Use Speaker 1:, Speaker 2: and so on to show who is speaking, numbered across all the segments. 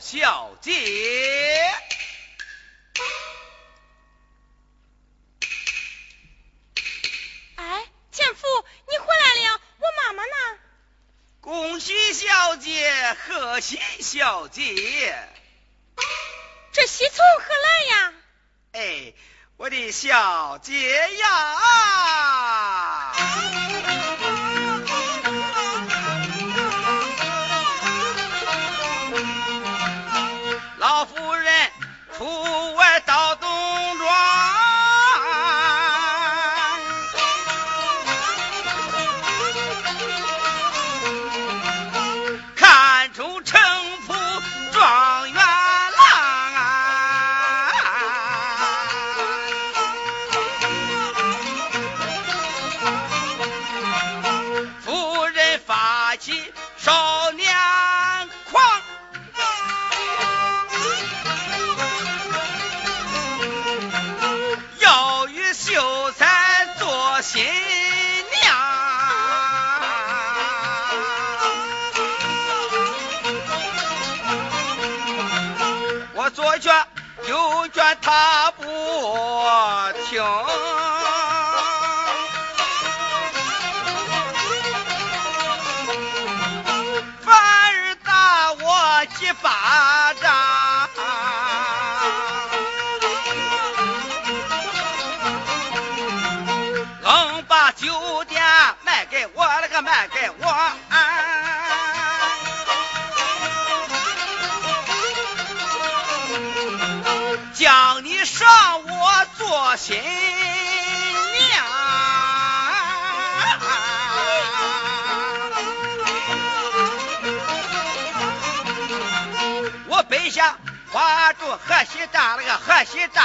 Speaker 1: 小姐，
Speaker 2: 哎，前夫，你回来了，我妈妈呢？
Speaker 1: 恭喜小姐，贺喜小姐。
Speaker 2: 这喜从何来呀？
Speaker 1: 哎，我的小姐呀！下花烛贺喜帐，那个河西站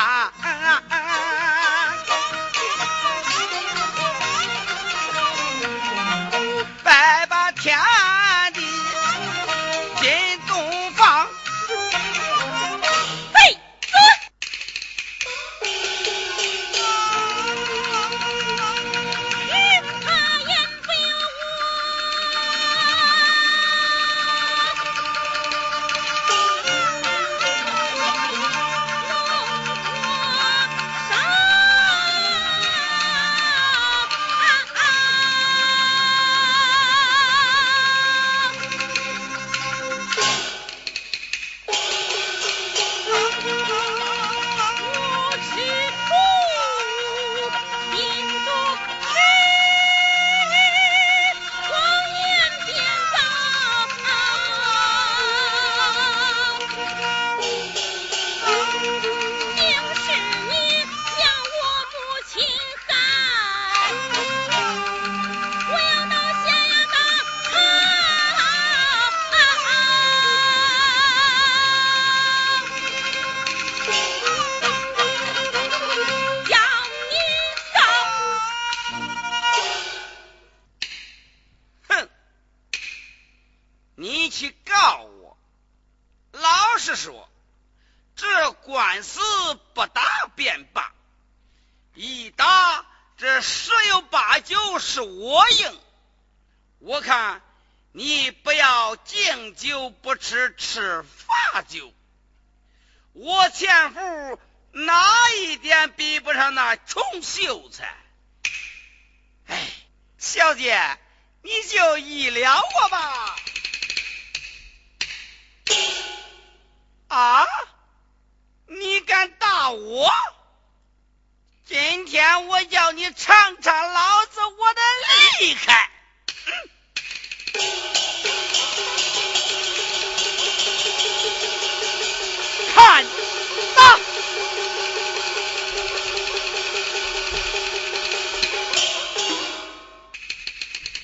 Speaker 1: 大！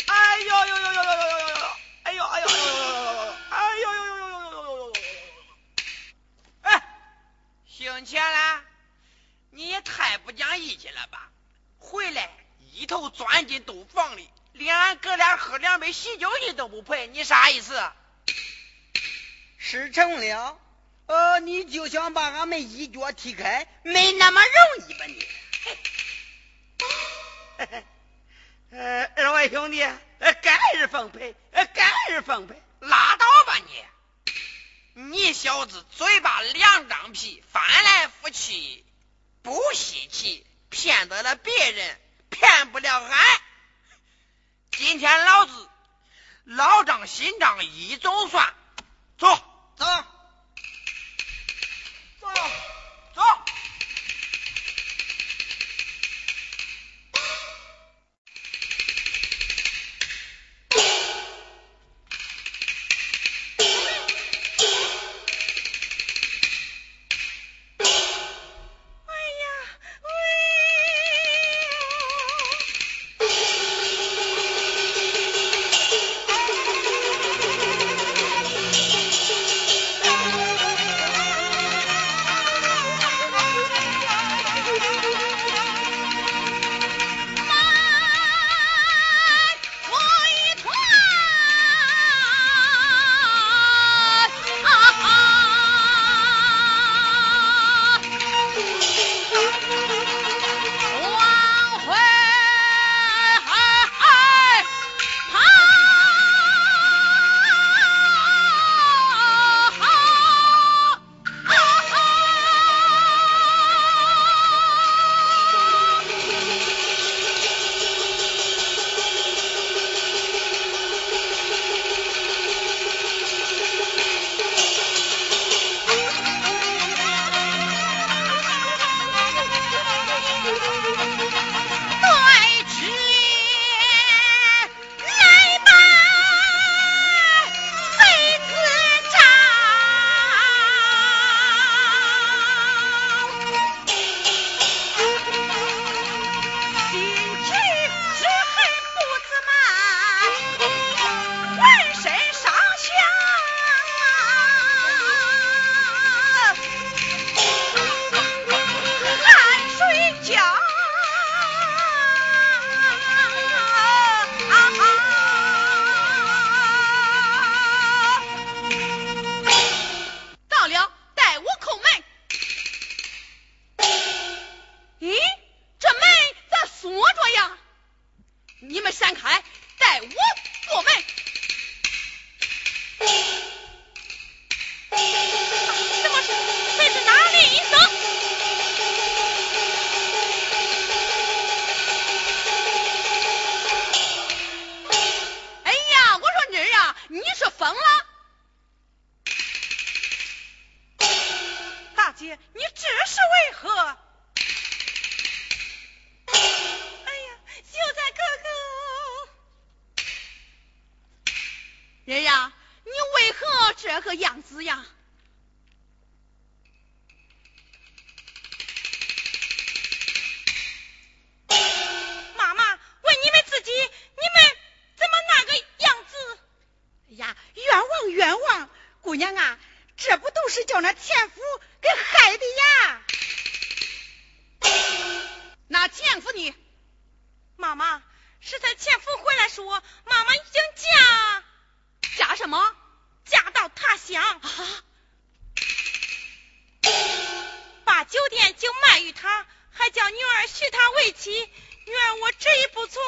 Speaker 1: 哎呦呦呦呦呦呦呦呦！哎呦哎呦呦呦呦呦！哎呦呦呦呦呦呦呦呦呦！哎，姓钱的，你也太不讲义气了吧！回来一头钻进洞房里，连俺哥俩喝两杯喜
Speaker 3: 酒你都不陪，你啥意思？
Speaker 1: 失承了帐。
Speaker 4: 踢开没那么容易吧你？
Speaker 1: 呃，二位兄弟，呃，改日奉陪，呃，改日奉陪，
Speaker 3: 拉倒吧你！你小子嘴巴两张皮，翻来覆去不稀奇，骗得了别人，骗不了俺。今天老子老账新账一总算，走
Speaker 4: 走。
Speaker 5: 们
Speaker 2: 这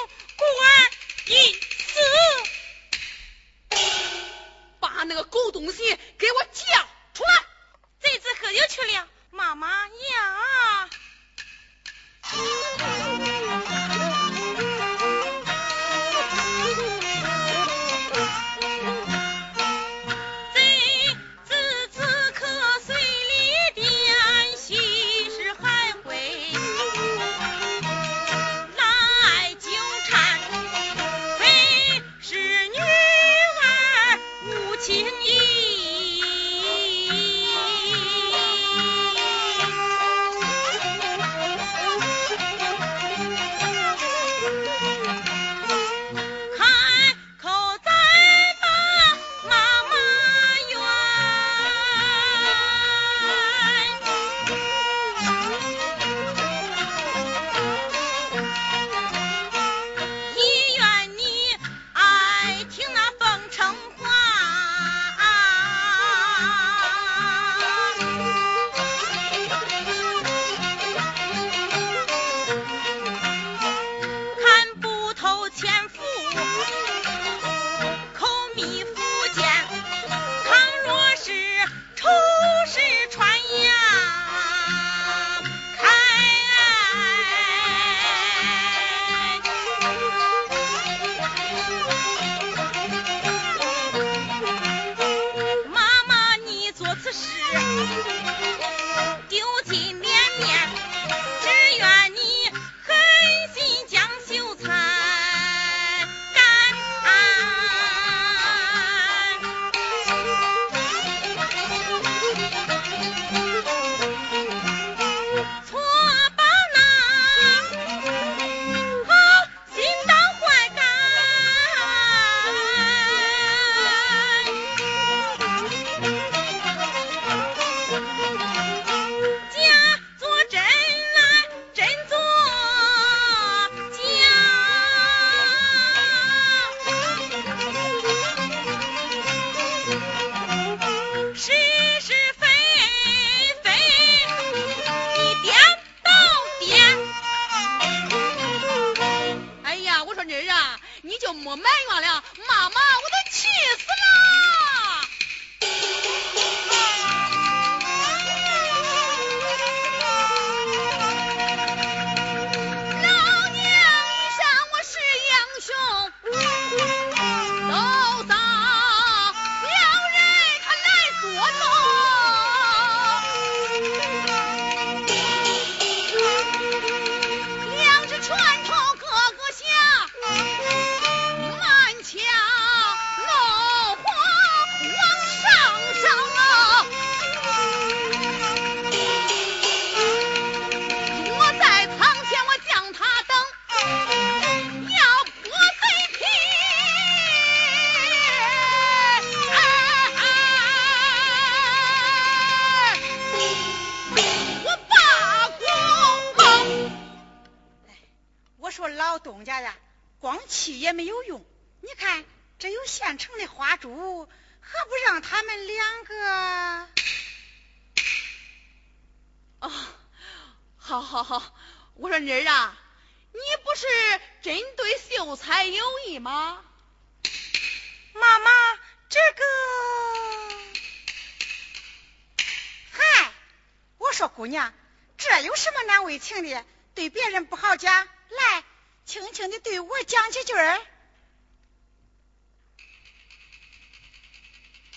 Speaker 6: 娘，这有什么难为情的？对别人不好讲，来，轻轻的对我讲几句儿。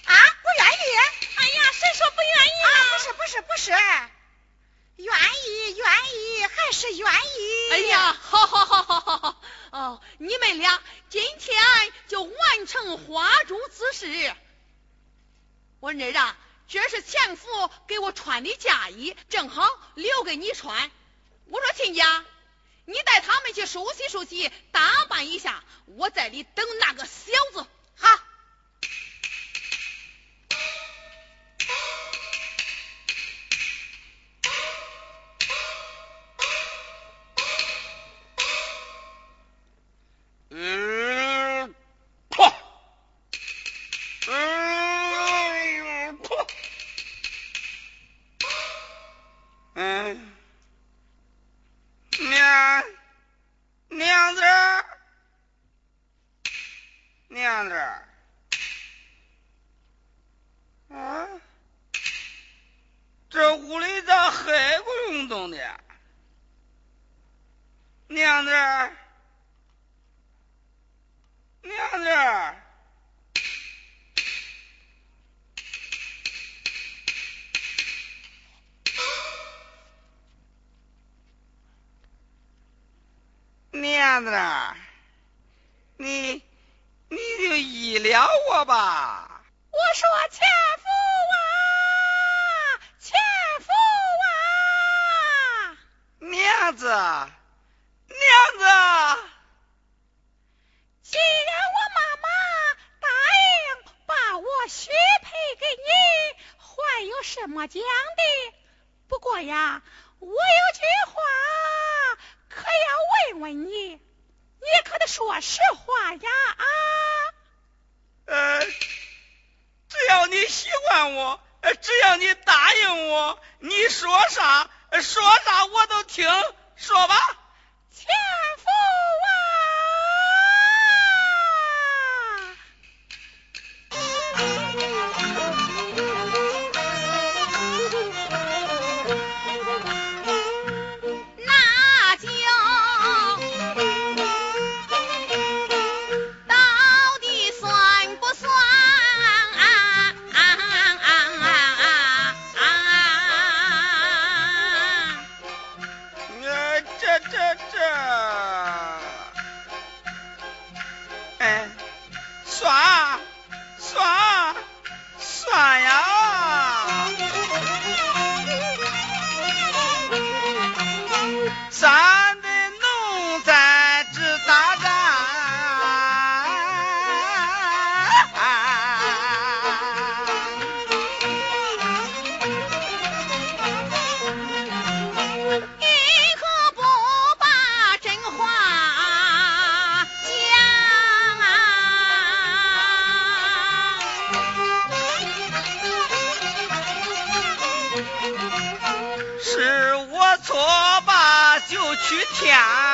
Speaker 6: 啊，我愿意。
Speaker 2: 哎呀，谁说不愿意
Speaker 6: 啊？不是，不是，不是，愿意，愿意，还是愿意。
Speaker 5: 哎呀，好好好好好好，哦，你们俩今天就完成花烛之事。我儿啊，这是前夫给我穿的嫁衣，正好留给你穿。我说亲家，你带他们去熟悉熟悉，打扮一下，我在里等那个小子。哈。
Speaker 1: 怎么讲的不过呀我有句话可要问问你你可得说实话
Speaker 5: 呀？啊呃只
Speaker 1: 要你喜欢我只要你答应我
Speaker 5: 你说啥说啥我都听说吧。抢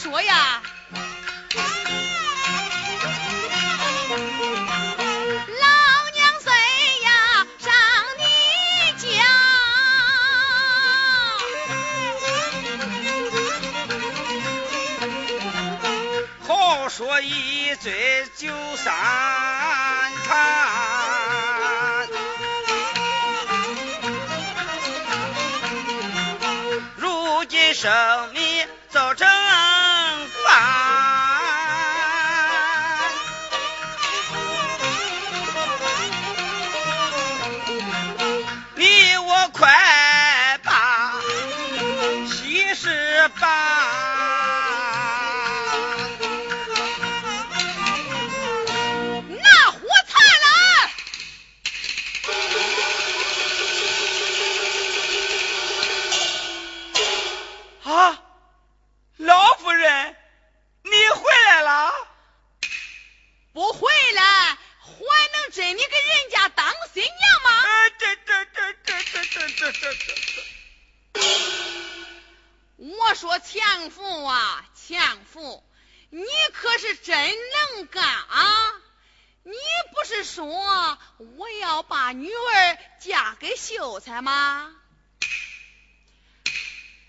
Speaker 5: 说呀。老娘虽
Speaker 1: 呀上你家。好说一醉就三
Speaker 5: 餐。如今生前夫啊，前夫，你可是真能干啊！你不是说我要把女儿嫁给秀才吗？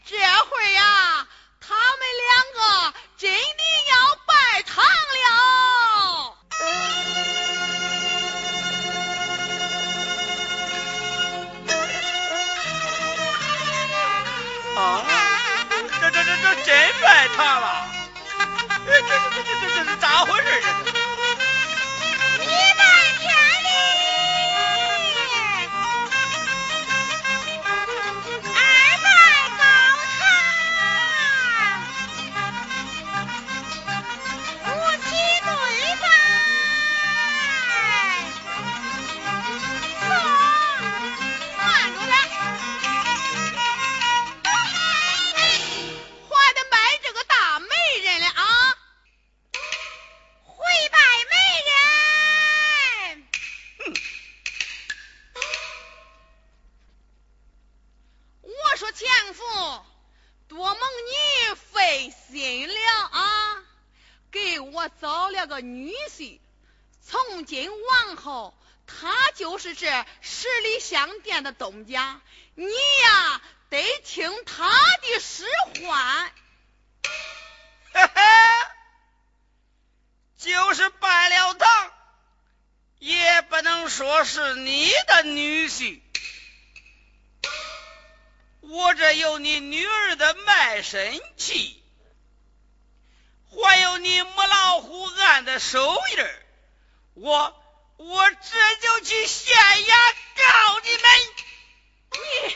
Speaker 5: 这会呀，他们两个真的要拜堂
Speaker 1: 这真拜堂了？这这这这这这这咋回事这？这
Speaker 5: 是这十里香店的东家，你呀得听他的使唤。
Speaker 1: 就是拜了堂，也不能说是你的女婿。我这有你女儿的卖身契，还有你母老虎案的手印我我这就去县衙告你们。
Speaker 5: 你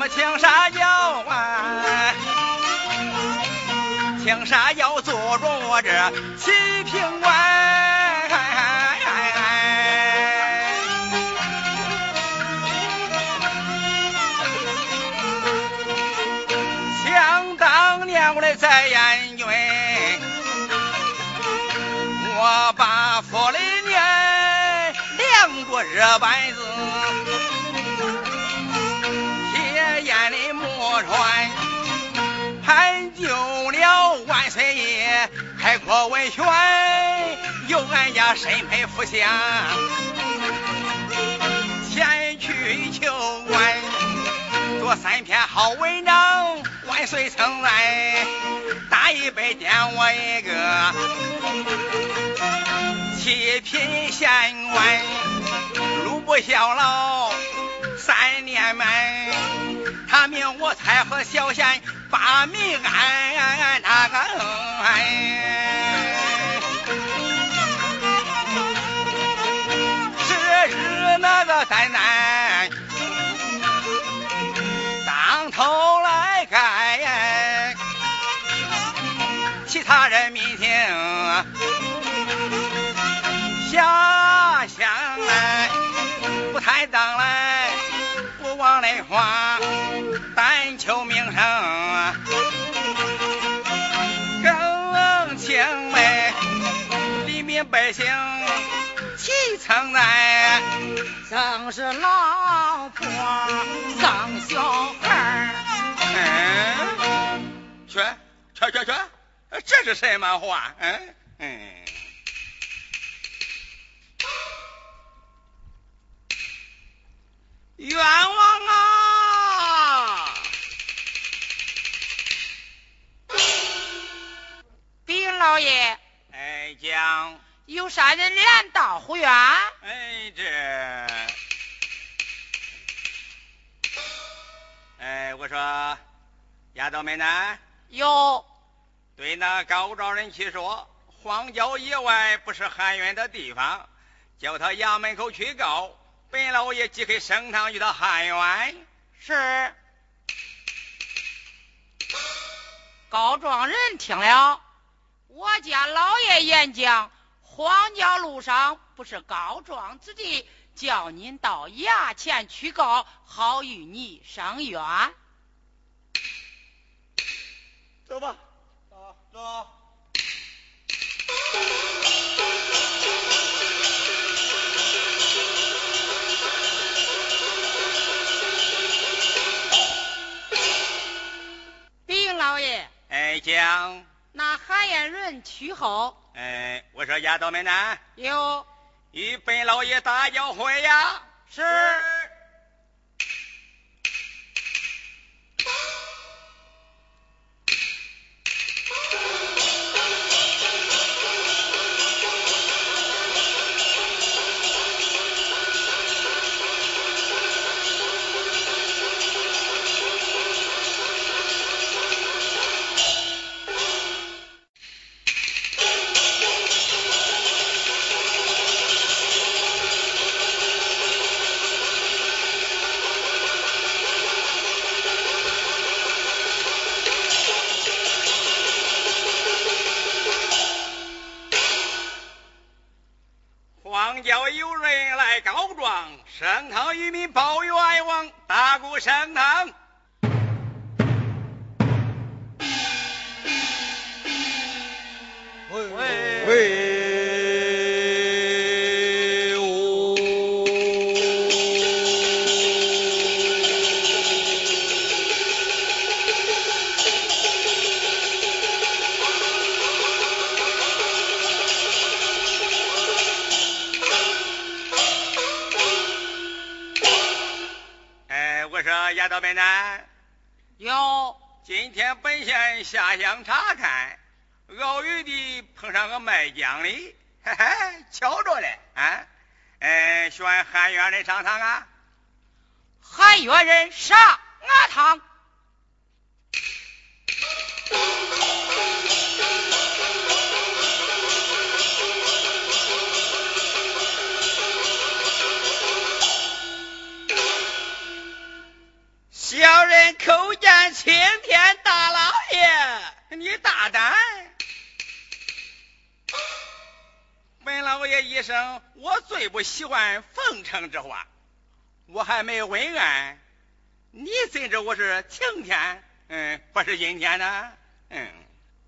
Speaker 1: 们青纱轿啊，青纱轿坐着我这七品官。想当年我来在燕军。我把府里面两个热板子，盘就了万岁爷，开国文选。
Speaker 7: 个身配福相，前去求官，做三篇好文章，万岁称赞，打一杯点我一个七品县官，路不效劳三年满，他命我才和小县把民安那个是日那个灾难当头来盖，其他人民听下乡来，不太当来，不往内花，称赞，
Speaker 6: 生是老婆生小孩
Speaker 7: 嗯，去去去去，这是什么话？嗯嗯。冤枉啊！
Speaker 4: 禀老爷，
Speaker 7: 哎，讲，
Speaker 4: 有啥人拦道护院？
Speaker 7: 哎这，哎，我说，丫头们呢？
Speaker 4: 有，
Speaker 7: 对那高庄人去说，荒郊野外不是喊冤的地方，叫他衙门口去告。本老爷即刻升堂与他喊冤。
Speaker 4: 是。告状人听了，我家老爷演讲，荒郊路上不是告状之地，叫您到衙前去告，好与你伸冤。
Speaker 7: 走吧，走走。
Speaker 4: 禀老爷，
Speaker 7: 哎，将，
Speaker 4: 那喊冤人去后，
Speaker 7: 哎，我说丫头们呢？
Speaker 4: 有
Speaker 7: 与本老爷打交会呀。
Speaker 4: 是。
Speaker 7: 丫头们呢？
Speaker 4: 有
Speaker 7: 今天本县下乡查看，偶遇的碰上个卖浆的，嘿嘿，瞧着嘞啊！哎，选喊冤人上堂啊！
Speaker 4: 喊冤人上俺堂。
Speaker 1: 叩见青天大老爷。
Speaker 7: 你大胆！本老爷一生，我最不喜欢奉承之话。我还没问案，你怎知我是晴天？嗯，不是阴天呢？嗯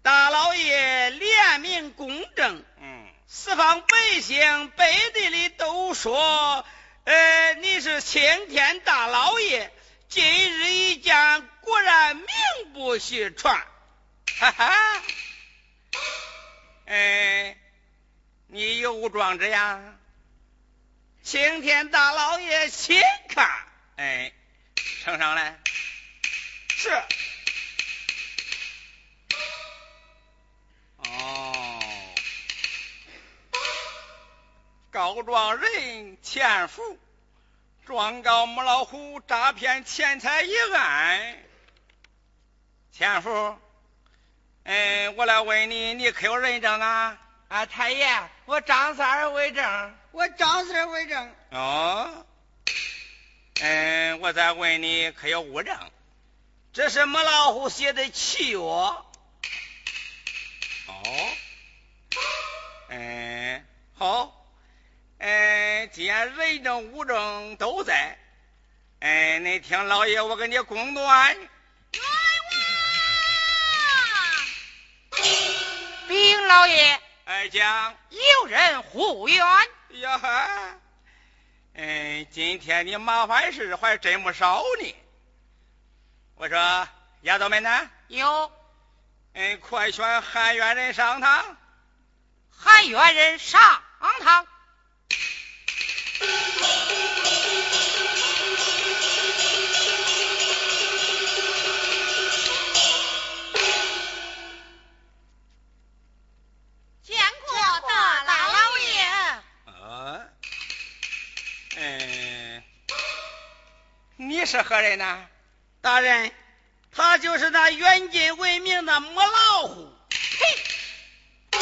Speaker 1: 大老爷廉明公正，
Speaker 7: 嗯，
Speaker 1: 四方百姓背地里都说，呃，你是青天大老爷。今日一见，果然名不虚传。
Speaker 7: 哈哈。哎，你有状纸呀？
Speaker 1: 青天大老爷，请看。
Speaker 7: 哎，呈上来。
Speaker 1: 是。
Speaker 7: 哦，告状人钱福，状告母老虎诈骗钱财一案。钱福，嗯，我来问你，你可有人证啊？
Speaker 3: 啊，太爷，我张三儿为证。
Speaker 6: 我张三儿为证。
Speaker 7: 哦，嗯，我再问你，可有物证？
Speaker 1: 这是母老虎写的契约。哦，
Speaker 7: 嗯，好，嗯，既然人证物证都在，哎，你听老爷我给你公断。
Speaker 2: 冤
Speaker 4: 枉！禀老爷，
Speaker 7: 哎，讲
Speaker 4: 有人护冤。
Speaker 7: 呀哈，嗯，今天你麻烦事还真不少呢。我说丫头们呢？
Speaker 4: 有。
Speaker 7: 嗯，快选喊冤人上堂。
Speaker 4: 喊冤人上堂。
Speaker 7: 是何人呢？
Speaker 1: 大人，他就是那远近闻名的母老虎。
Speaker 5: 嘿，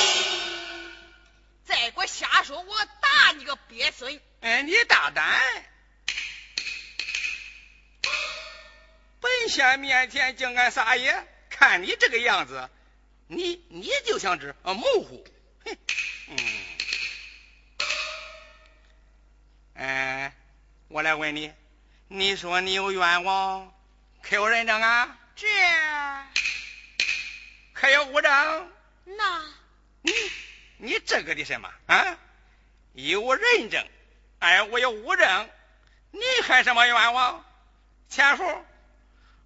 Speaker 5: 再给我瞎说，我打你个鳖孙！
Speaker 7: 哎，你大胆！本县面前竟敢撒野，看你这个样子，你你就像只模糊。哼，嗯，哎，我来问你，你说你有冤枉？可有人证啊？
Speaker 2: 这
Speaker 7: 可有物证？
Speaker 2: 那
Speaker 7: 你你这个的什么啊？一无人证，哎，我有物证，你还什么冤枉？钱福，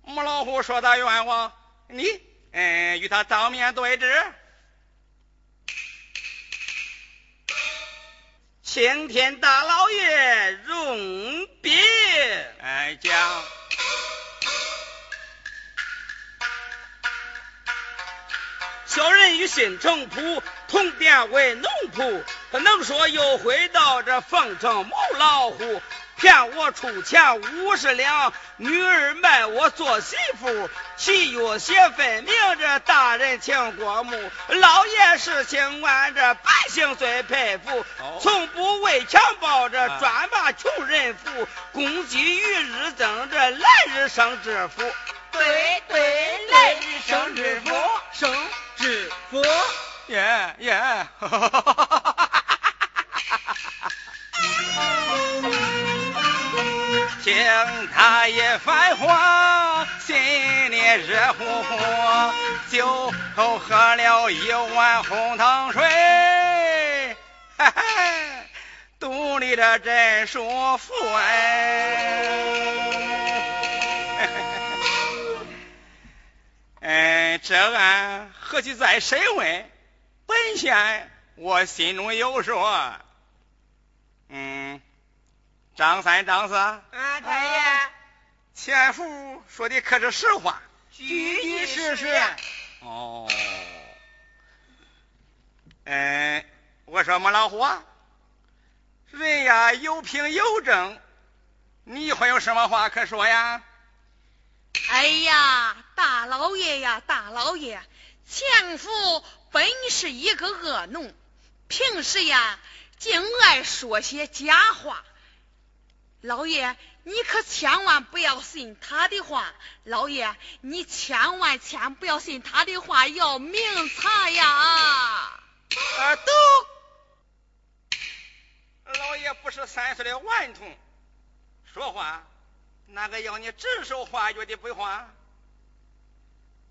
Speaker 7: 母老虎说他冤枉，你嗯与他当面对质。
Speaker 1: 青天大老爷容禀，
Speaker 7: 哎讲。
Speaker 1: 小人与新城仆同店为农仆，不能说又回到这凤城母老虎，骗我出钱五十两，女儿卖我做媳妇，契约写分明，这大人请过目，老爷是清官，这百姓最佩服，从不为强暴，这专把穷人扶，公鸡与日增，这来日生致富，
Speaker 2: 对对，来日生致富，
Speaker 1: 生。致富，
Speaker 7: 耶耶！听他一番话，心里热乎乎，酒后喝了一碗红糖水，嘿嘿，肚里这真舒服哎。嗯，这案何其再审问？本县我心中有数。嗯，张三、张四。
Speaker 3: 啊，太爷。
Speaker 7: 前夫说的可是实话？
Speaker 3: 句句实实。
Speaker 7: 哦。嗯，我说母老虎啊，人呀有凭有证，你会有什么话可说呀？
Speaker 5: 哎呀，大老爷呀，大老爷，前夫本是一个恶奴，平时呀，竟爱说些假话。老爷，你可千万不要信他的话。老爷，你千万千不要信他的话，要明察呀！啊，
Speaker 7: 都，老爷不是三岁的顽童，说话。哪个要你指手画脚的不话？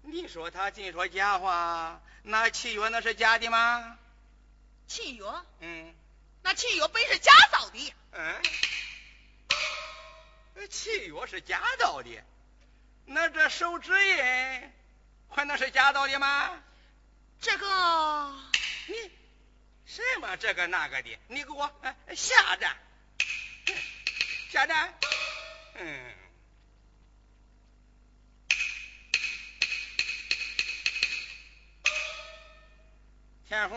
Speaker 7: 你说他尽说假话，那契约那是假的吗？
Speaker 5: 契约？
Speaker 7: 嗯。
Speaker 5: 那契约本是假造的。
Speaker 7: 嗯。契约是假造的，那这手指印还能是假造的吗？
Speaker 5: 这个，
Speaker 7: 你什么这个那个的，你给我下站，下站，嗯。天福，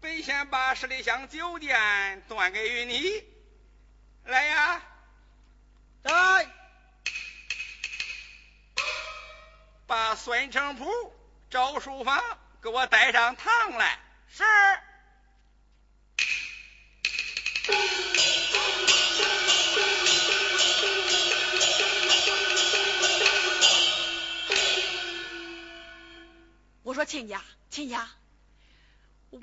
Speaker 7: 本县把十里香酒店端给于你，来呀，
Speaker 3: 来，
Speaker 7: 把孙成普、赵书房给我带上堂来。
Speaker 4: 是。
Speaker 5: 我说亲家，亲家。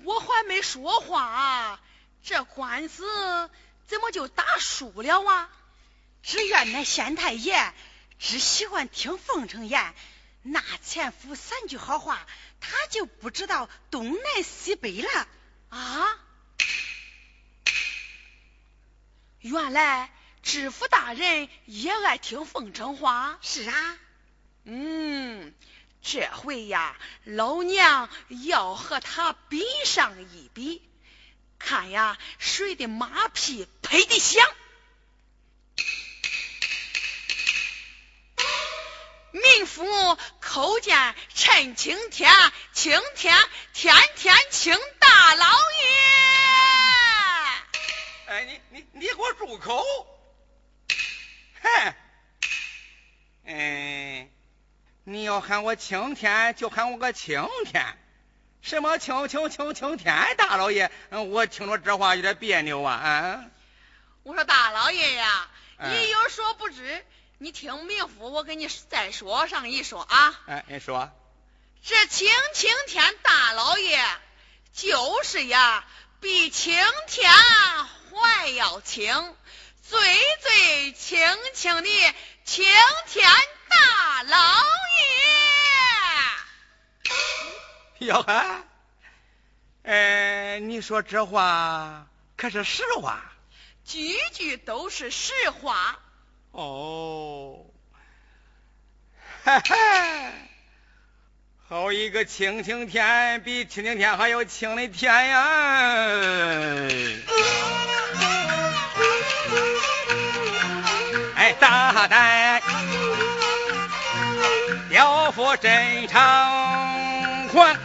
Speaker 5: 我还没说话，这官司怎么就打输了啊？
Speaker 6: 只怨那县太爷只喜欢听奉承言，那前夫三句好话，他就不知道东南西北了
Speaker 5: 啊！原来知府大人也爱听奉承话。
Speaker 6: 是啊，
Speaker 5: 嗯。这回呀，老娘要和他比上一比，看呀谁的马屁拍的响。民夫叩见陈青天，青天天天请大老
Speaker 7: 爷。哎，你你你给我住口！哼，嗯。你要喊我青天，就喊我个青天。什么青青青青天大老爷？我听着这话有点别扭啊！啊！
Speaker 5: 我说大老爷呀，你有所不知，你听明夫我给你再说上一说啊。
Speaker 7: 哎，你说。
Speaker 5: 这青青天大老爷就是呀，比青天还要青，最最青青的青天大老爷。
Speaker 7: 哟呵，哎，你说这话可是实话？
Speaker 5: 句句都是实话。
Speaker 7: 哦，哈哈，好一个青青天，比青青天还要青的天呀！哎，大胆！要负真偿还，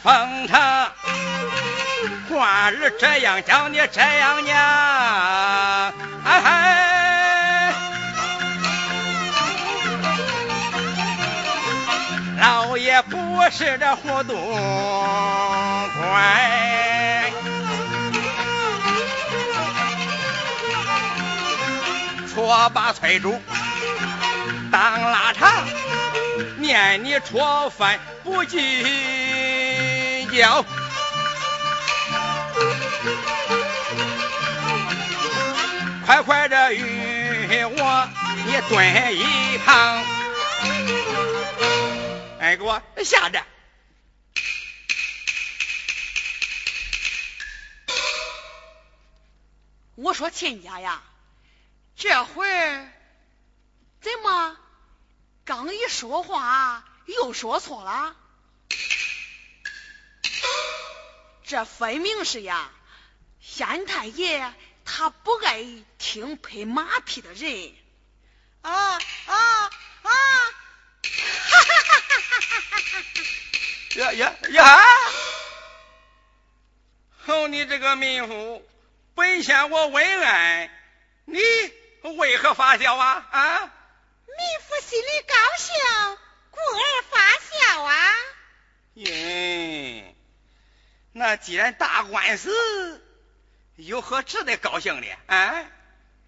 Speaker 7: 封他话儿这样讲，你这样念，哎嗨，老爷不是这糊涂官。搓把翠竹当腊肠，念你戳饭不计较，快快的与我你蹲一旁，哎，给我下着。
Speaker 5: 我说亲家呀。这会儿怎么刚一说话又说错了？这分明是呀，县太爷他不爱听拍马屁的人。
Speaker 6: 啊啊啊！哈哈哈哈哈哈！
Speaker 7: 呀呀呀！好，你这个民妇，本县我问案，你。为何发笑啊？啊！
Speaker 6: 民妇心里高兴，故而发笑啊。
Speaker 7: 耶，那既然打官司，有何值得高兴的？啊？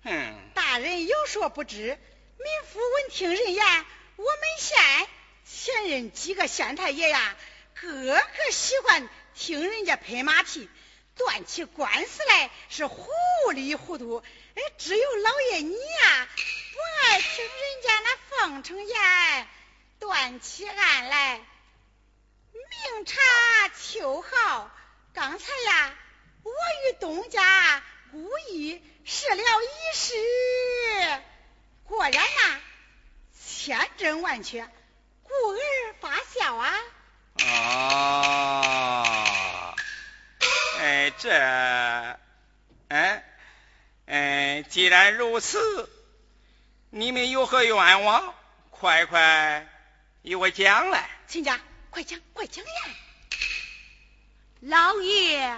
Speaker 7: 嗯。
Speaker 6: 大人有所不知，民夫闻听人言，我们县前任几个县太爷呀，个个喜欢听人家拍马屁，断起官司来是糊里糊涂。哎，只有老爷你呀，不爱听人家那奉承言，断起案来明察秋毫。刚才呀，我与东家故意试了一试，果然呐，千真万确。故而发笑啊。
Speaker 7: 哦，哎，这，哎，哎，既然如此，你们有何愿望？快快与我讲来。
Speaker 6: 亲家，快讲，快讲呀！
Speaker 5: 老爷，